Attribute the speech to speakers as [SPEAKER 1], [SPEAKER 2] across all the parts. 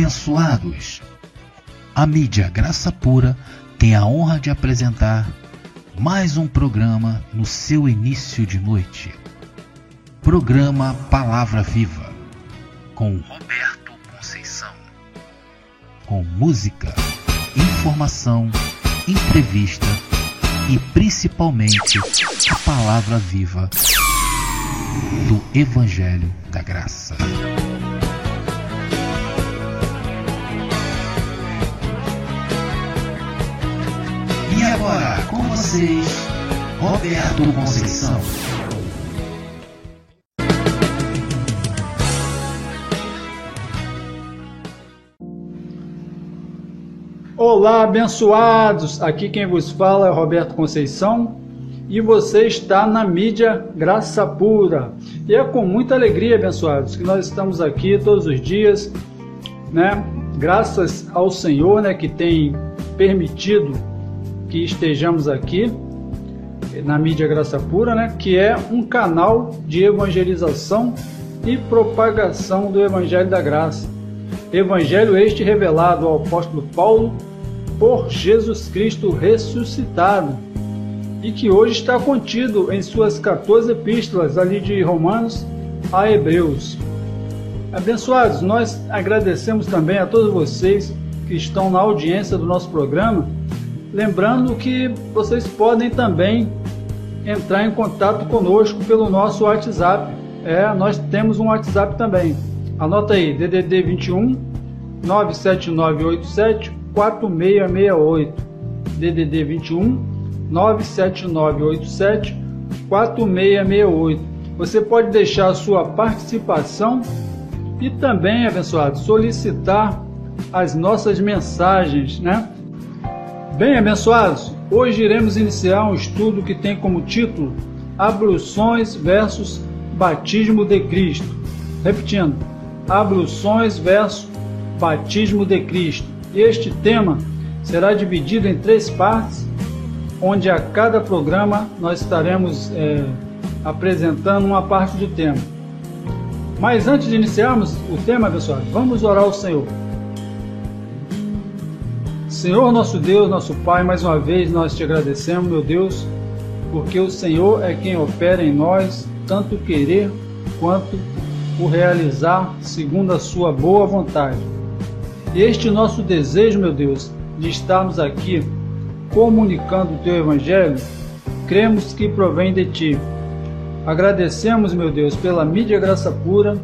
[SPEAKER 1] Abençoados! A mídia Graça Pura tem a honra de apresentar mais um programa no seu início de noite. Programa Palavra Viva, com Roberto Conceição. Com música, informação, entrevista e principalmente a palavra viva do Evangelho da Graça. Agora, com vocês, Roberto Conceição.
[SPEAKER 2] Olá, abençoados! Aqui quem vos fala é Roberto Conceição e você está na mídia Graça Pura. E é com muita alegria, abençoados, que nós estamos aqui todos os dias, né? Graças ao Senhor, né, que tem permitido que estejamos aqui na mídia Graça Pura, né, que é um canal de evangelização e propagação do Evangelho da Graça. Evangelho este revelado ao apóstolo Paulo por Jesus Cristo ressuscitado e que hoje está contido em suas 14 epístolas, ali de Romanos a Hebreus. Abençoados, nós agradecemos também a todos vocês que estão na audiência do nosso programa, lembrando que vocês podem também entrar em contato conosco pelo nosso WhatsApp. É, nós temos um WhatsApp também. Anota aí, DDD 21 97987 4668. DDD 21 97987 4668. Você pode deixar a sua participação e também, abençoado, solicitar as nossas mensagens, né? Bem, abençoados, hoje iremos iniciar um estudo que tem como título Abluções versus Batismo de Cristo. Repetindo, Abluções versus Batismo de Cristo. Este tema será dividido em três partes, onde a cada programa nós estaremos é, apresentando uma parte do tema. Mas antes de iniciarmos o tema, pessoal, vamos orar ao Senhor. Senhor nosso Deus, nosso Pai, mais uma vez nós te agradecemos, meu Deus, porque o Senhor é quem opera em nós tanto querer quanto o realizar segundo a sua boa vontade. Este nosso desejo, meu Deus, de estarmos aqui comunicando o teu evangelho, cremos que provém de ti. Agradecemos, meu Deus, pela mídia Graça Pura,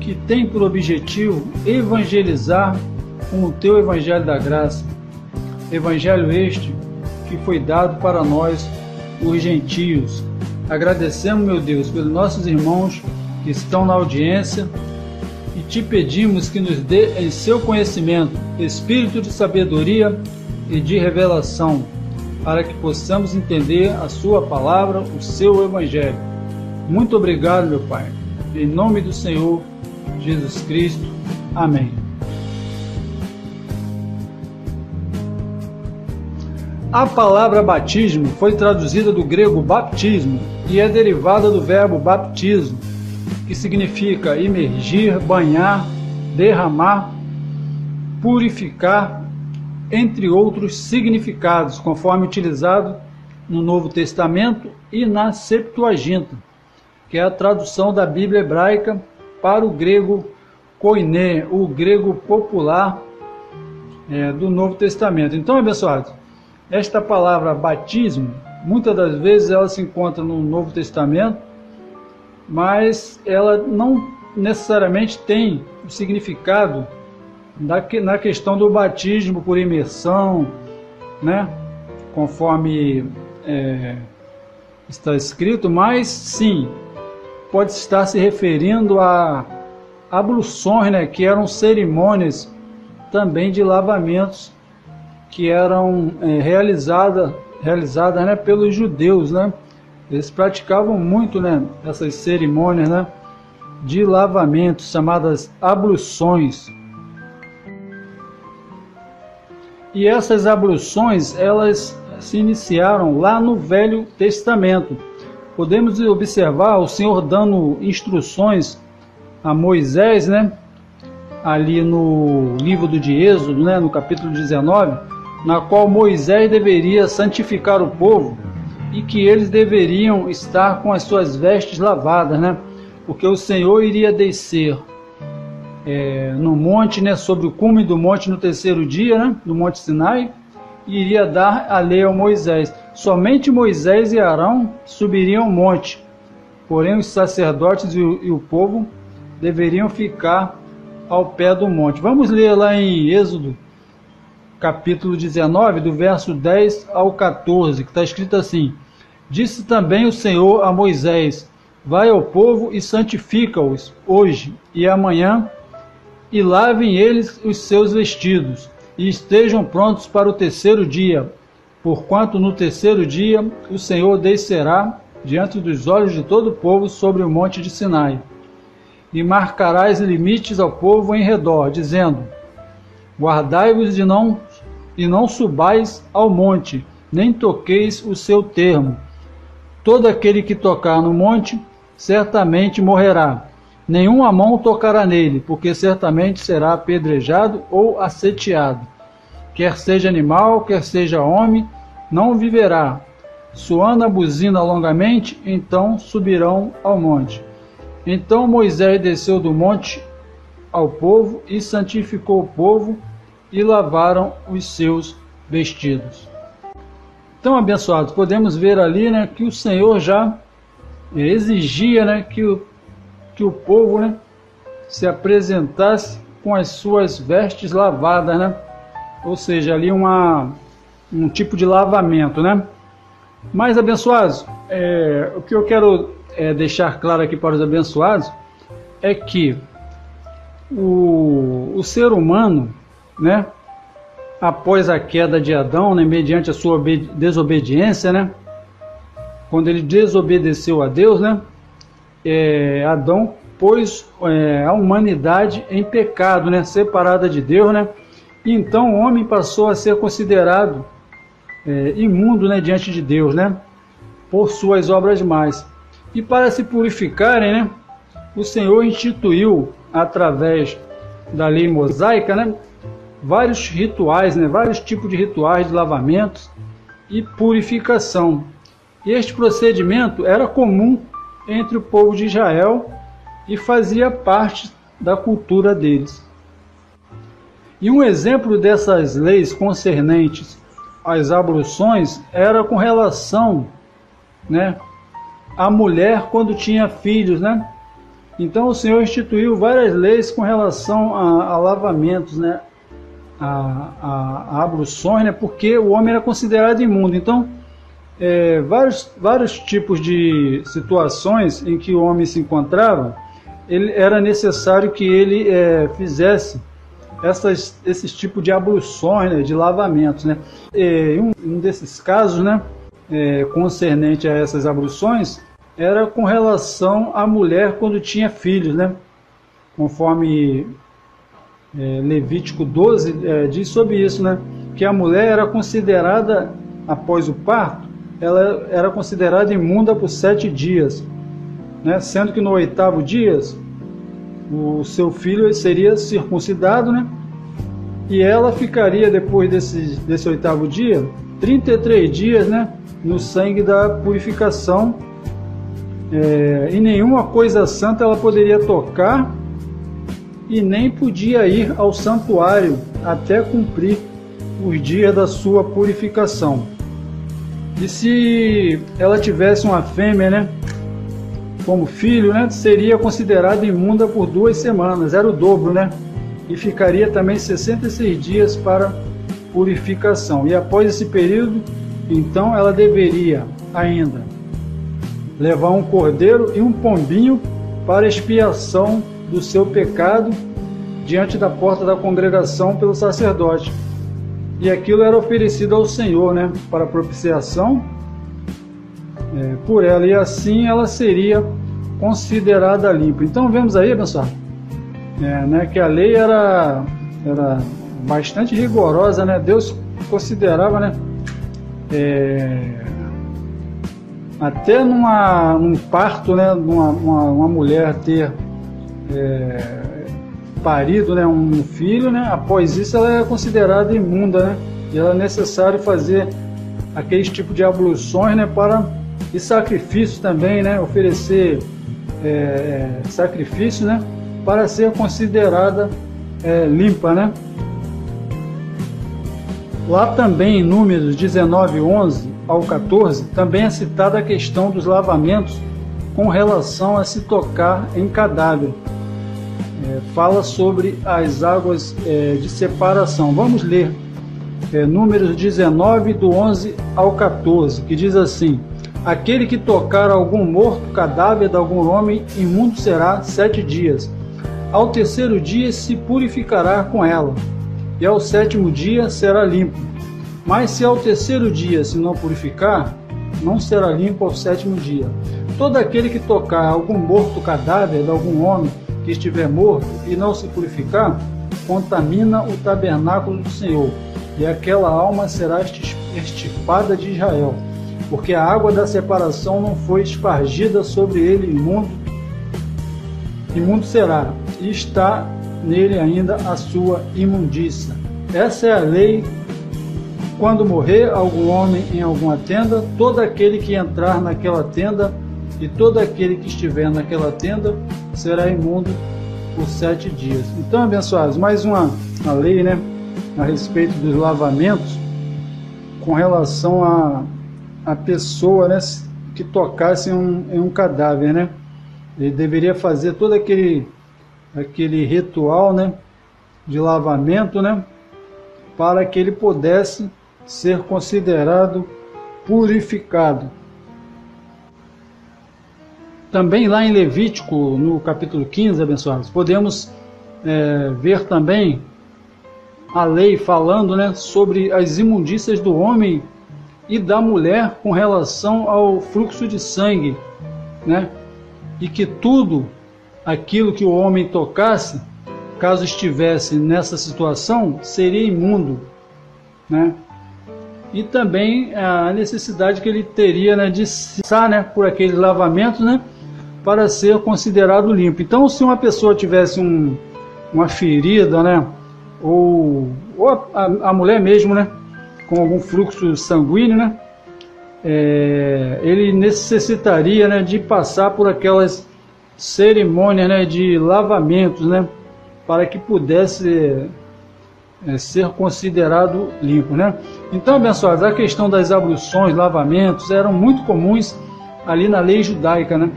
[SPEAKER 2] que tem por objetivo evangelizar com o teu evangelho da graça. Evangelho este que foi dado para nós, os gentios. Agradecemos, meu Deus, pelos nossos irmãos que estão na audiência e te pedimos que nos dê em seu conhecimento espírito de sabedoria e de revelação, para que possamos entender a Sua palavra, o seu Evangelho. Muito obrigado, meu Pai. Em nome do Senhor Jesus Cristo. Amém. A palavra batismo foi traduzida do grego baptismo e é derivada do verbo baptismo, que significa imergir, banhar, derramar, purificar, entre outros significados, conforme utilizado no Novo Testamento e na Septuaginta, que é a tradução da Bíblia hebraica para o grego koiné, o grego popular é, do Novo Testamento. Então, abençoados, esta palavra batismo, muitas das vezes ela se encontra no Novo Testamento mas ela não necessariamente tem o significado na questão do batismo por imersão, né? conforme é, está escrito, mas sim, pode estar se referindo a abluções, né? que eram cerimônias também de lavamentos que eram é, realizadas realizada, né, pelos judeus, né? Eles praticavam muito, né, essas cerimônias, né, de lavamento chamadas abluções. E essas abluções, elas se iniciaram lá no Velho Testamento. Podemos observar o Senhor dando instruções a Moisés, né, ali no livro do de Êxodo, né, no capítulo 19, na qual Moisés deveria santificar o povo e que eles deveriam estar com as suas vestes lavadas, né? Porque o Senhor iria descer é, no monte, né, sobre o cume do monte no terceiro dia, né, no Monte Sinai, e iria dar a lei a Moisés. Somente Moisés e Arão subiriam o monte, porém os sacerdotes e o, e o povo deveriam ficar ao pé do monte. Vamos ler lá em Êxodo, capítulo 19, do verso 10 ao 14, que está escrito assim: Disse também o Senhor a Moisés: Vai ao povo e santifica-os hoje e amanhã, e lavem eles os seus vestidos, e estejam prontos para o terceiro dia, porquanto no terceiro dia o Senhor descerá diante dos olhos de todo o povo sobre o monte de Sinai. E marcarás limites ao povo em redor, dizendo: Guardai-vos de não e não subais ao monte, nem toqueis o seu termo. Todo aquele que tocar no monte certamente morrerá. Nenhuma mão tocará nele, porque certamente será apedrejado ou asseteado. Quer seja animal, quer seja homem, não viverá. Suando a buzina longamente, então subirão ao monte. Então Moisés desceu do monte ao povo e santificou o povo e lavaram os seus vestidos. Então, abençoados, podemos ver ali né, que o Senhor já exigia né, que, o, que o povo né, se apresentasse com as suas vestes lavadas, né? ou seja, ali uma, um tipo de lavamento. Né? Mas, abençoados, é, o que eu quero é, deixar claro aqui para os abençoados é que o, o ser humano, né, após a queda de Adão, né, mediante a sua desobediência, né, quando ele desobedeceu a Deus, né, é, Adão pôs é, a humanidade em pecado, né, separada de Deus, né, e então o homem passou a ser considerado é, imundo, né, diante de Deus, né, por suas obras mais. E para se purificarem, né, o Senhor instituiu através da lei mosaica, né, vários rituais, né, vários tipos de rituais de lavamentos e purificação. Este procedimento era comum entre o povo de Israel e fazia parte da cultura deles. E um exemplo dessas leis concernentes às abluções era com relação né, à mulher quando tinha filhos. Né? Então o Senhor instituiu várias leis com relação a, a lavamentos, né, a, a, a abluções, né, porque o homem era considerado imundo. Então, é, vários, vários tipos de situações em que o homem se encontrava, ele, era necessário que ele é, fizesse essas, esses tipos de abluções, né, de lavamentos. Né? E um, um desses casos, né, é, concernente a essas abluções, era com relação à mulher quando tinha filhos, né? conforme é, Levítico 12 é, diz sobre isso, né? Que a mulher era considerada, após o parto, ela era considerada imunda por sete dias, né? Sendo que no oitavo dia o seu filho seria circuncidado, né? E ela ficaria depois desse, desse oitavo dia 33 dias, né? No sangue da purificação. É, e nenhuma coisa santa ela poderia tocar e nem podia ir ao santuário até cumprir os dias da sua purificação. E se ela tivesse uma fêmea, né, como filho, né, seria considerada imunda por duas semanas, era o dobro, né, e ficaria também 66 dias para purificação. E após esse período, então ela deveria ainda levar um cordeiro e um pombinho para expiação do seu pecado diante da porta da congregação pelo sacerdote. E aquilo era oferecido ao Senhor, né, para propiciação é, por ela, e assim ela seria considerada limpa. Então vemos aí, pessoal, é, né, que a lei era, era bastante rigorosa, né? Deus considerava, né, é, até numa, num parto, né, uma, uma, uma mulher ter é, parido né, um filho, né, após isso ela é considerada imunda, né, e ela é necessário fazer aqueles tipo de abluções né, para e sacrifícios também, né, oferecer é, é, sacrifício né, para ser considerada é, limpa. Né. Lá também em Números 19, 11 ao 14, também é citada a questão dos lavamentos com relação a se tocar em cadáver é, fala sobre as águas é, de separação. Vamos ler é, Números 19, do 11 ao 14, que diz assim: Aquele que tocar algum morto cadáver de algum homem, imundo será sete dias. Ao terceiro dia se purificará com ela, e ao sétimo dia será limpo. Mas se ao terceiro dia se não purificar, não será limpo ao sétimo dia. Todo aquele que tocar algum morto cadáver de algum homem, que estiver morto e não se purificar, contamina o tabernáculo do Senhor, e aquela alma será extirpada de Israel, porque a água da separação não foi espargida sobre ele imundo, imundo será, e está nele ainda a sua imundícia. Essa é a lei. Quando morrer algum homem em alguma tenda, todo aquele que entrar naquela tenda e todo aquele que estiver naquela tenda será imundo por sete dias. Então, abençoados, mais uma, uma lei né, a respeito dos lavamentos com relação a, a pessoa né, que tocasse em um, em um cadáver. Né? Ele deveria fazer todo aquele, aquele ritual né, de lavamento né, para que ele pudesse ser considerado purificado. Também lá em Levítico, no capítulo 15, abençoados, podemos é, ver também a lei falando né, sobre as imundícias do homem e da mulher com relação ao fluxo de sangue, né? E que tudo aquilo que o homem tocasse, caso estivesse nessa situação, seria imundo, né? E também a necessidade que ele teria né, de cessar né, por aqueles lavamentos, né? Para ser considerado limpo. Então, se uma pessoa tivesse um, uma ferida, né, ou, ou a, a, mulher mesmo, né, com algum fluxo sanguíneo, né, é, ele necessitaria, né, de passar por aquelas cerimônias, né, de lavamentos, né, para que pudesse é, ser considerado limpo, né. Então, abençoados, a questão das abluções, lavamentos, eram muito comuns ali na lei judaica, né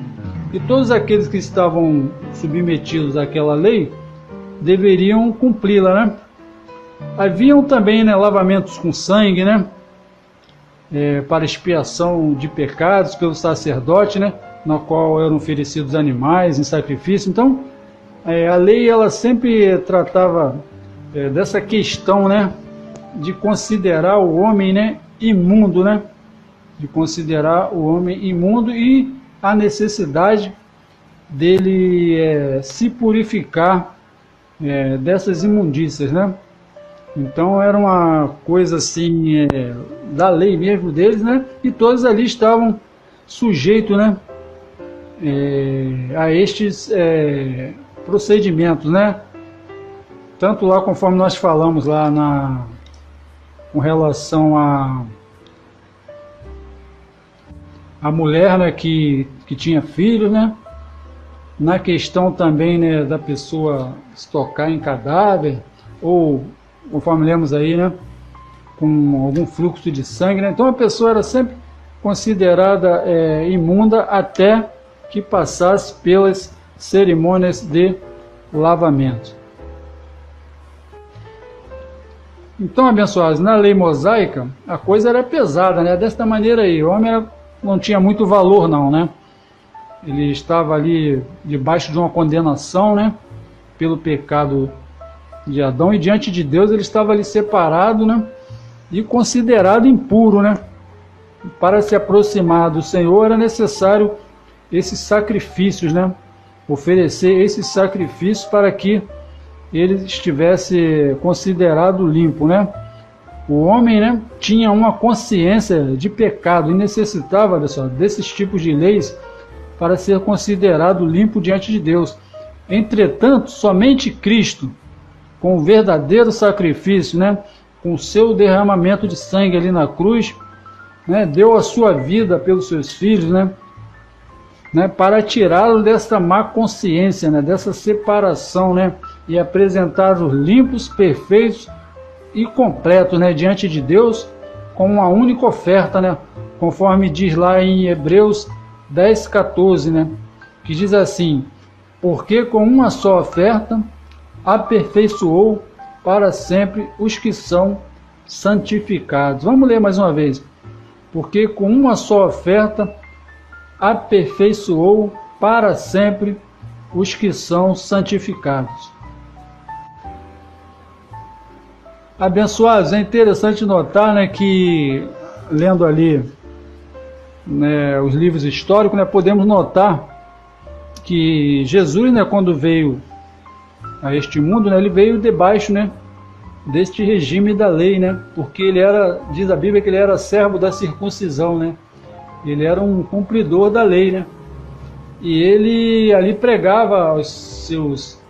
[SPEAKER 2] e todos aqueles que estavam submetidos àquela lei deveriam cumpri-la, né? Haviam também né, lavamentos com sangue, né? É, para expiação de pecados pelo sacerdote, né? Na qual eram oferecidos animais em sacrifício. Então, é, a lei ela sempre tratava é, dessa questão, né? De considerar o homem, né? Imundo, né? De considerar o homem imundo e a necessidade dele é, se purificar é, dessas imundícias, né? Então era uma coisa assim é, da lei mesmo deles, né? E todos ali estavam sujeitos, né? É, a estes é, procedimentos, né? Tanto lá conforme nós falamos lá na com relação a a mulher né, que, que tinha filhos, né? Na questão também né, da pessoa se tocar em cadáver, ou, conforme lemos aí, né? Com algum fluxo de sangue, né? Então a pessoa era sempre considerada é, imunda até que passasse pelas cerimônias de lavamento. Então, abençoados, na lei mosaica, a coisa era pesada, né? Desta maneira aí, o homem era não tinha muito valor não, né? Ele estava ali debaixo de uma condenação, né? Pelo pecado de Adão e diante de Deus ele estava ali separado, né? E considerado impuro, né? Para se aproximar do Senhor era necessário esses sacrifícios, né? Oferecer esses sacrifícios para que ele estivesse considerado limpo, né? O homem né, tinha uma consciência de pecado e necessitava só, desses tipos de leis para ser considerado limpo diante de Deus. Entretanto, somente Cristo, com o verdadeiro sacrifício, né, com o seu derramamento de sangue ali na cruz, né, deu a sua vida pelos seus filhos, né, né, para tirá-lo dessa má consciência, né, dessa separação, né, e apresentá-los limpos, perfeitos e completos, né, diante de Deus, com uma única oferta, né, conforme diz lá em Hebreus 10, 14, né, que diz assim: Porque com uma só oferta aperfeiçoou para sempre os que são santificados. Vamos ler mais uma vez. Porque com uma só oferta aperfeiçoou para sempre os que são santificados. Abençoados, é interessante notar né, que, lendo ali né, os livros históricos, né, podemos notar que Jesus, né, quando veio a este mundo, né, ele veio debaixo né, deste regime da lei, né, porque ele era, diz a Bíblia, que ele era servo da circuncisão, né, ele era um cumpridor da lei, né? E ele ali pregava aos seus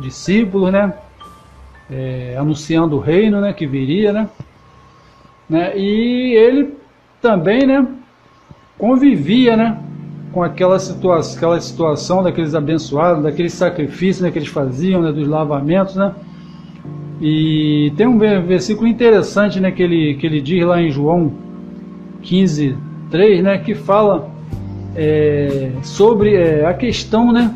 [SPEAKER 2] discípulos, né? É, anunciando o reino, né? Que viria, né? né? E ele também, né? Convivia, né? Com aquela situação, aquela situação daqueles abençoados, daqueles sacrifícios né, que eles faziam, né? Dos lavamentos, né? E tem um versículo interessante, né? Que ele, que ele diz lá em João 15, 3, né, que fala é, sobre é, a questão, né,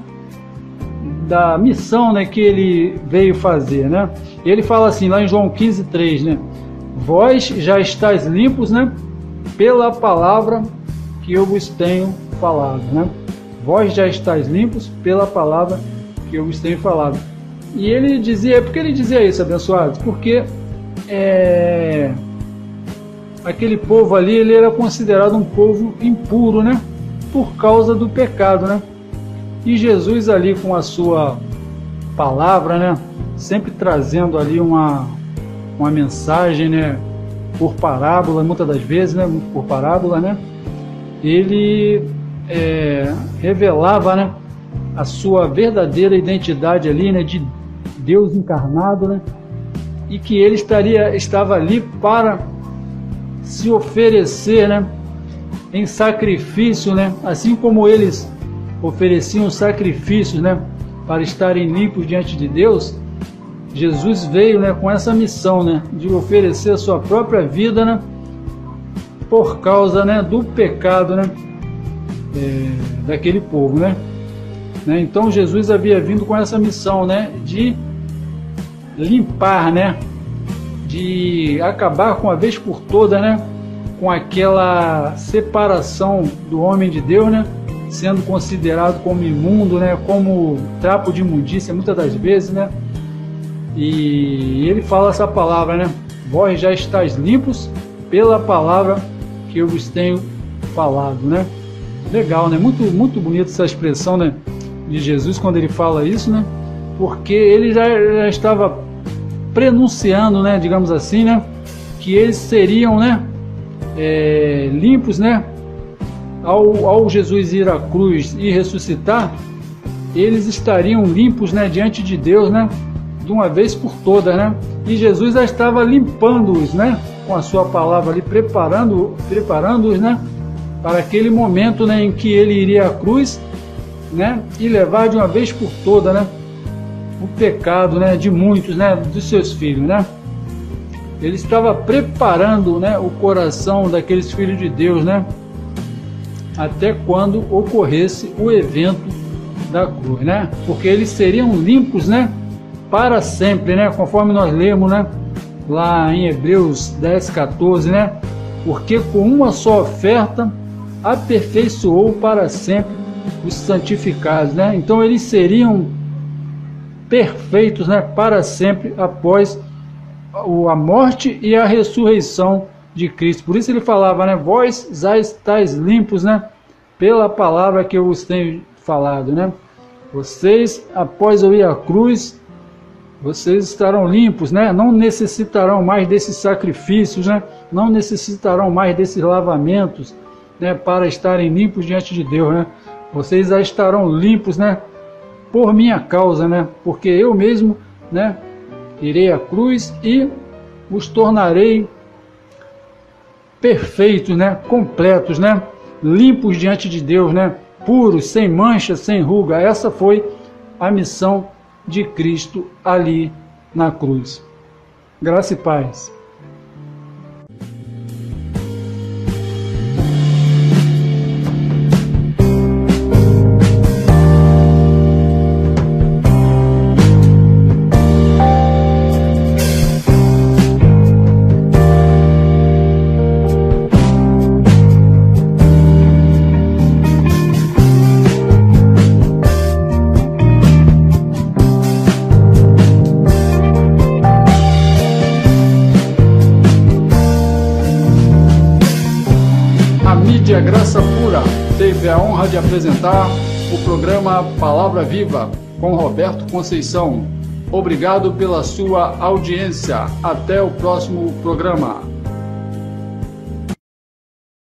[SPEAKER 2] da missão, né, que ele veio fazer, né? Ele fala assim lá em João 15, 3, né? Vós já estáis limpos, né, pela palavra que eu vos tenho falado, né? Vós já estáis limpos pela palavra que eu vos tenho falado. E ele dizia, por que ele dizia isso, abençoados? Porque é, aquele povo ali ele era considerado um povo impuro, né? Por causa do pecado, né? E Jesus ali com a sua palavra, né? Sempre trazendo ali uma, uma mensagem, né? Por parábola, muitas das vezes, né? Por parábola, né? Ele é, revelava, né? A sua verdadeira identidade ali, né? De Deus encarnado, né? E que ele estaria, estava ali para se oferecer, né, em sacrifício, né, assim como eles ofereciam sacrifícios, né, para estarem limpos diante de Deus, Jesus veio, né, com essa missão, né, de oferecer a sua própria vida, né, por causa, né, do pecado, né, é, daquele povo, né. né. Então Jesus havia vindo com essa missão, né, de limpar, né, de acabar com a vez por toda, né, com aquela separação do homem de Deus, né, sendo considerado como imundo, né, como trapo de imundícia muitas das vezes, né. E ele fala essa palavra, né? Vós já estáis limpos pela palavra que eu vos tenho falado, né? Legal, né? Muito muito bonita essa expressão, né, de Jesus quando ele fala isso, né? Porque ele já, já estava prenunciando, né, digamos assim, né, que eles seriam, né, é, limpos, né, ao, ao Jesus ir à cruz e ressuscitar, eles estariam limpos, né, diante de Deus, né, de uma vez por todas, né, e Jesus já estava limpando-os, né, com a sua palavra ali, preparando, preparando-os, né, para aquele momento, né, em que ele iria à cruz, né, e levar de uma vez por todas, né, o pecado né, de muitos, né, dos seus filhos. Né? Ele estava preparando né, o coração daqueles filhos de Deus né, até quando ocorresse o evento da cruz, né? Porque eles seriam limpos, né? Para sempre, né? Conforme nós lemos, né? Lá em Hebreus 10, 14, né? Porque com uma só oferta aperfeiçoou para sempre os santificados, né? Então eles seriam perfeitos né, para sempre após a morte e a ressurreição de Cristo. Por isso ele falava, né, vós já estáis limpos, né, pela palavra que eu vos tenho falado, né? Vocês, após eu ir à cruz, vocês estarão limpos, né? Não necessitarão mais desses sacrifícios, né? Não necessitarão mais desses lavamentos, né? Para estarem limpos diante de Deus, né? Vocês já estarão limpos, né? por minha causa, né? Porque eu mesmo, né, irei à cruz e os tornarei perfeitos, né, completos, né, limpos diante de Deus, né, puros, sem mancha, sem ruga. Essa foi a missão de Cristo ali na cruz. Graça e paz. Honra de apresentar o programa Palavra Viva com Roberto Conceição. Obrigado pela sua audiência. Até o próximo programa.